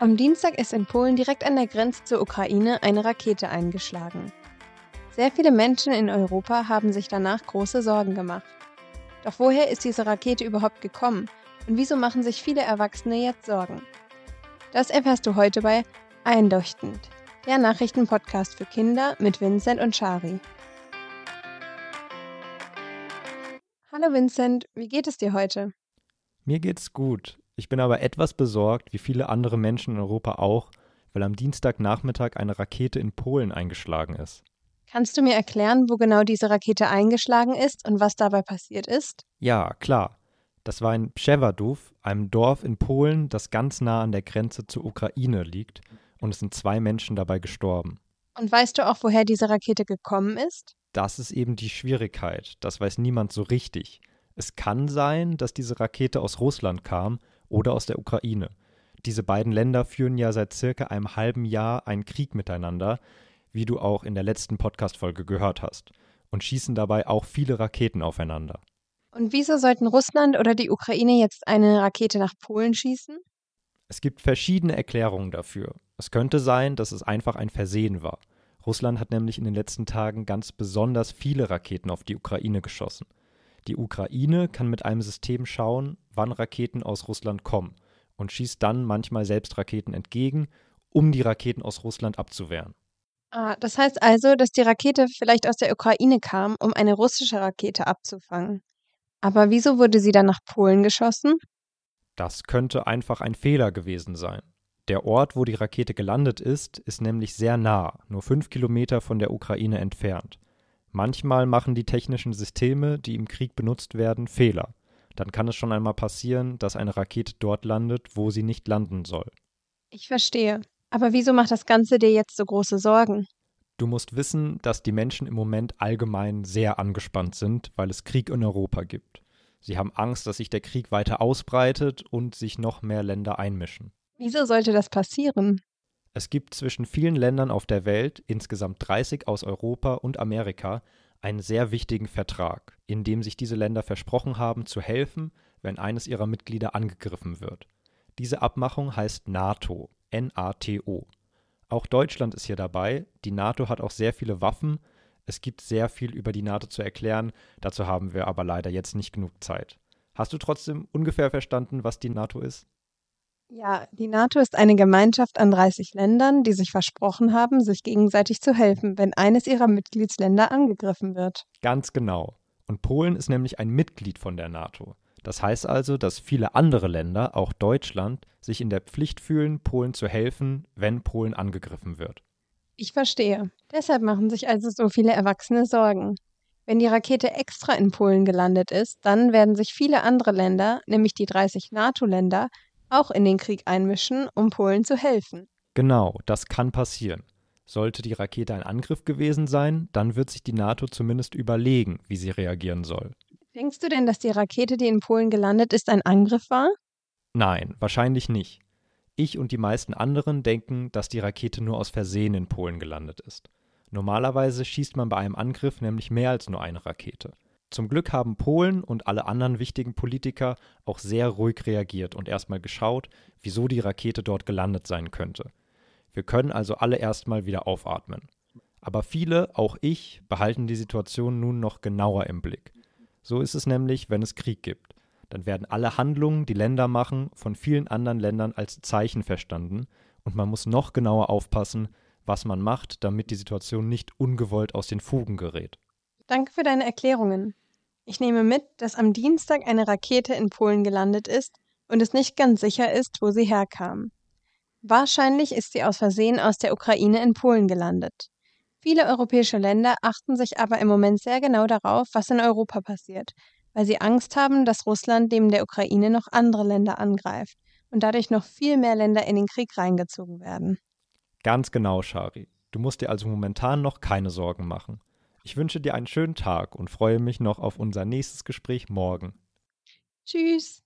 Am Dienstag ist in Polen direkt an der Grenze zur Ukraine eine Rakete eingeschlagen. Sehr viele Menschen in Europa haben sich danach große Sorgen gemacht. Doch woher ist diese Rakete überhaupt gekommen und wieso machen sich viele Erwachsene jetzt Sorgen? Das erfährst du heute bei Einleuchtend, der Nachrichtenpodcast für Kinder mit Vincent und Shari. Hallo Vincent, wie geht es dir heute? Mir geht's gut. Ich bin aber etwas besorgt, wie viele andere Menschen in Europa auch, weil am Dienstagnachmittag eine Rakete in Polen eingeschlagen ist. Kannst du mir erklären, wo genau diese Rakete eingeschlagen ist und was dabei passiert ist? Ja, klar. Das war in Przewodów, einem Dorf in Polen, das ganz nah an der Grenze zur Ukraine liegt, und es sind zwei Menschen dabei gestorben. Und weißt du auch, woher diese Rakete gekommen ist? Das ist eben die Schwierigkeit. Das weiß niemand so richtig. Es kann sein, dass diese Rakete aus Russland kam oder aus der Ukraine. Diese beiden Länder führen ja seit circa einem halben Jahr einen Krieg miteinander, wie du auch in der letzten Podcast-Folge gehört hast, und schießen dabei auch viele Raketen aufeinander. Und wieso sollten Russland oder die Ukraine jetzt eine Rakete nach Polen schießen? Es gibt verschiedene Erklärungen dafür. Es könnte sein, dass es einfach ein Versehen war. Russland hat nämlich in den letzten Tagen ganz besonders viele Raketen auf die Ukraine geschossen. Die Ukraine kann mit einem System schauen, wann Raketen aus Russland kommen und schießt dann manchmal selbst Raketen entgegen, um die Raketen aus Russland abzuwehren. Ah, das heißt also, dass die Rakete vielleicht aus der Ukraine kam, um eine russische Rakete abzufangen. Aber wieso wurde sie dann nach Polen geschossen? Das könnte einfach ein Fehler gewesen sein. Der Ort, wo die Rakete gelandet ist, ist nämlich sehr nah, nur fünf Kilometer von der Ukraine entfernt. Manchmal machen die technischen Systeme, die im Krieg benutzt werden, Fehler. Dann kann es schon einmal passieren, dass eine Rakete dort landet, wo sie nicht landen soll. Ich verstehe. Aber wieso macht das Ganze dir jetzt so große Sorgen? Du musst wissen, dass die Menschen im Moment allgemein sehr angespannt sind, weil es Krieg in Europa gibt. Sie haben Angst, dass sich der Krieg weiter ausbreitet und sich noch mehr Länder einmischen. Wieso sollte das passieren? Es gibt zwischen vielen Ländern auf der Welt, insgesamt 30 aus Europa und Amerika, einen sehr wichtigen Vertrag, in dem sich diese Länder versprochen haben, zu helfen, wenn eines ihrer Mitglieder angegriffen wird. Diese Abmachung heißt NATO, N-A-T-O. Auch Deutschland ist hier dabei. Die NATO hat auch sehr viele Waffen. Es gibt sehr viel über die NATO zu erklären. Dazu haben wir aber leider jetzt nicht genug Zeit. Hast du trotzdem ungefähr verstanden, was die NATO ist? Ja, die NATO ist eine Gemeinschaft an 30 Ländern, die sich versprochen haben, sich gegenseitig zu helfen, wenn eines ihrer Mitgliedsländer angegriffen wird. Ganz genau. Und Polen ist nämlich ein Mitglied von der NATO. Das heißt also, dass viele andere Länder, auch Deutschland, sich in der Pflicht fühlen, Polen zu helfen, wenn Polen angegriffen wird. Ich verstehe. Deshalb machen sich also so viele Erwachsene Sorgen. Wenn die Rakete extra in Polen gelandet ist, dann werden sich viele andere Länder, nämlich die 30 NATO-Länder, auch in den Krieg einmischen, um Polen zu helfen. Genau, das kann passieren. Sollte die Rakete ein Angriff gewesen sein, dann wird sich die NATO zumindest überlegen, wie sie reagieren soll. Denkst du denn, dass die Rakete, die in Polen gelandet ist, ein Angriff war? Nein, wahrscheinlich nicht. Ich und die meisten anderen denken, dass die Rakete nur aus Versehen in Polen gelandet ist. Normalerweise schießt man bei einem Angriff nämlich mehr als nur eine Rakete. Zum Glück haben Polen und alle anderen wichtigen Politiker auch sehr ruhig reagiert und erstmal geschaut, wieso die Rakete dort gelandet sein könnte. Wir können also alle erstmal wieder aufatmen. Aber viele, auch ich, behalten die Situation nun noch genauer im Blick. So ist es nämlich, wenn es Krieg gibt. Dann werden alle Handlungen, die Länder machen, von vielen anderen Ländern als Zeichen verstanden und man muss noch genauer aufpassen, was man macht, damit die Situation nicht ungewollt aus den Fugen gerät. Danke für deine Erklärungen. Ich nehme mit, dass am Dienstag eine Rakete in Polen gelandet ist und es nicht ganz sicher ist, wo sie herkam. Wahrscheinlich ist sie aus Versehen aus der Ukraine in Polen gelandet. Viele europäische Länder achten sich aber im Moment sehr genau darauf, was in Europa passiert, weil sie Angst haben, dass Russland neben der Ukraine noch andere Länder angreift und dadurch noch viel mehr Länder in den Krieg reingezogen werden. Ganz genau, Shari. Du musst dir also momentan noch keine Sorgen machen. Ich wünsche dir einen schönen Tag und freue mich noch auf unser nächstes Gespräch morgen. Tschüss.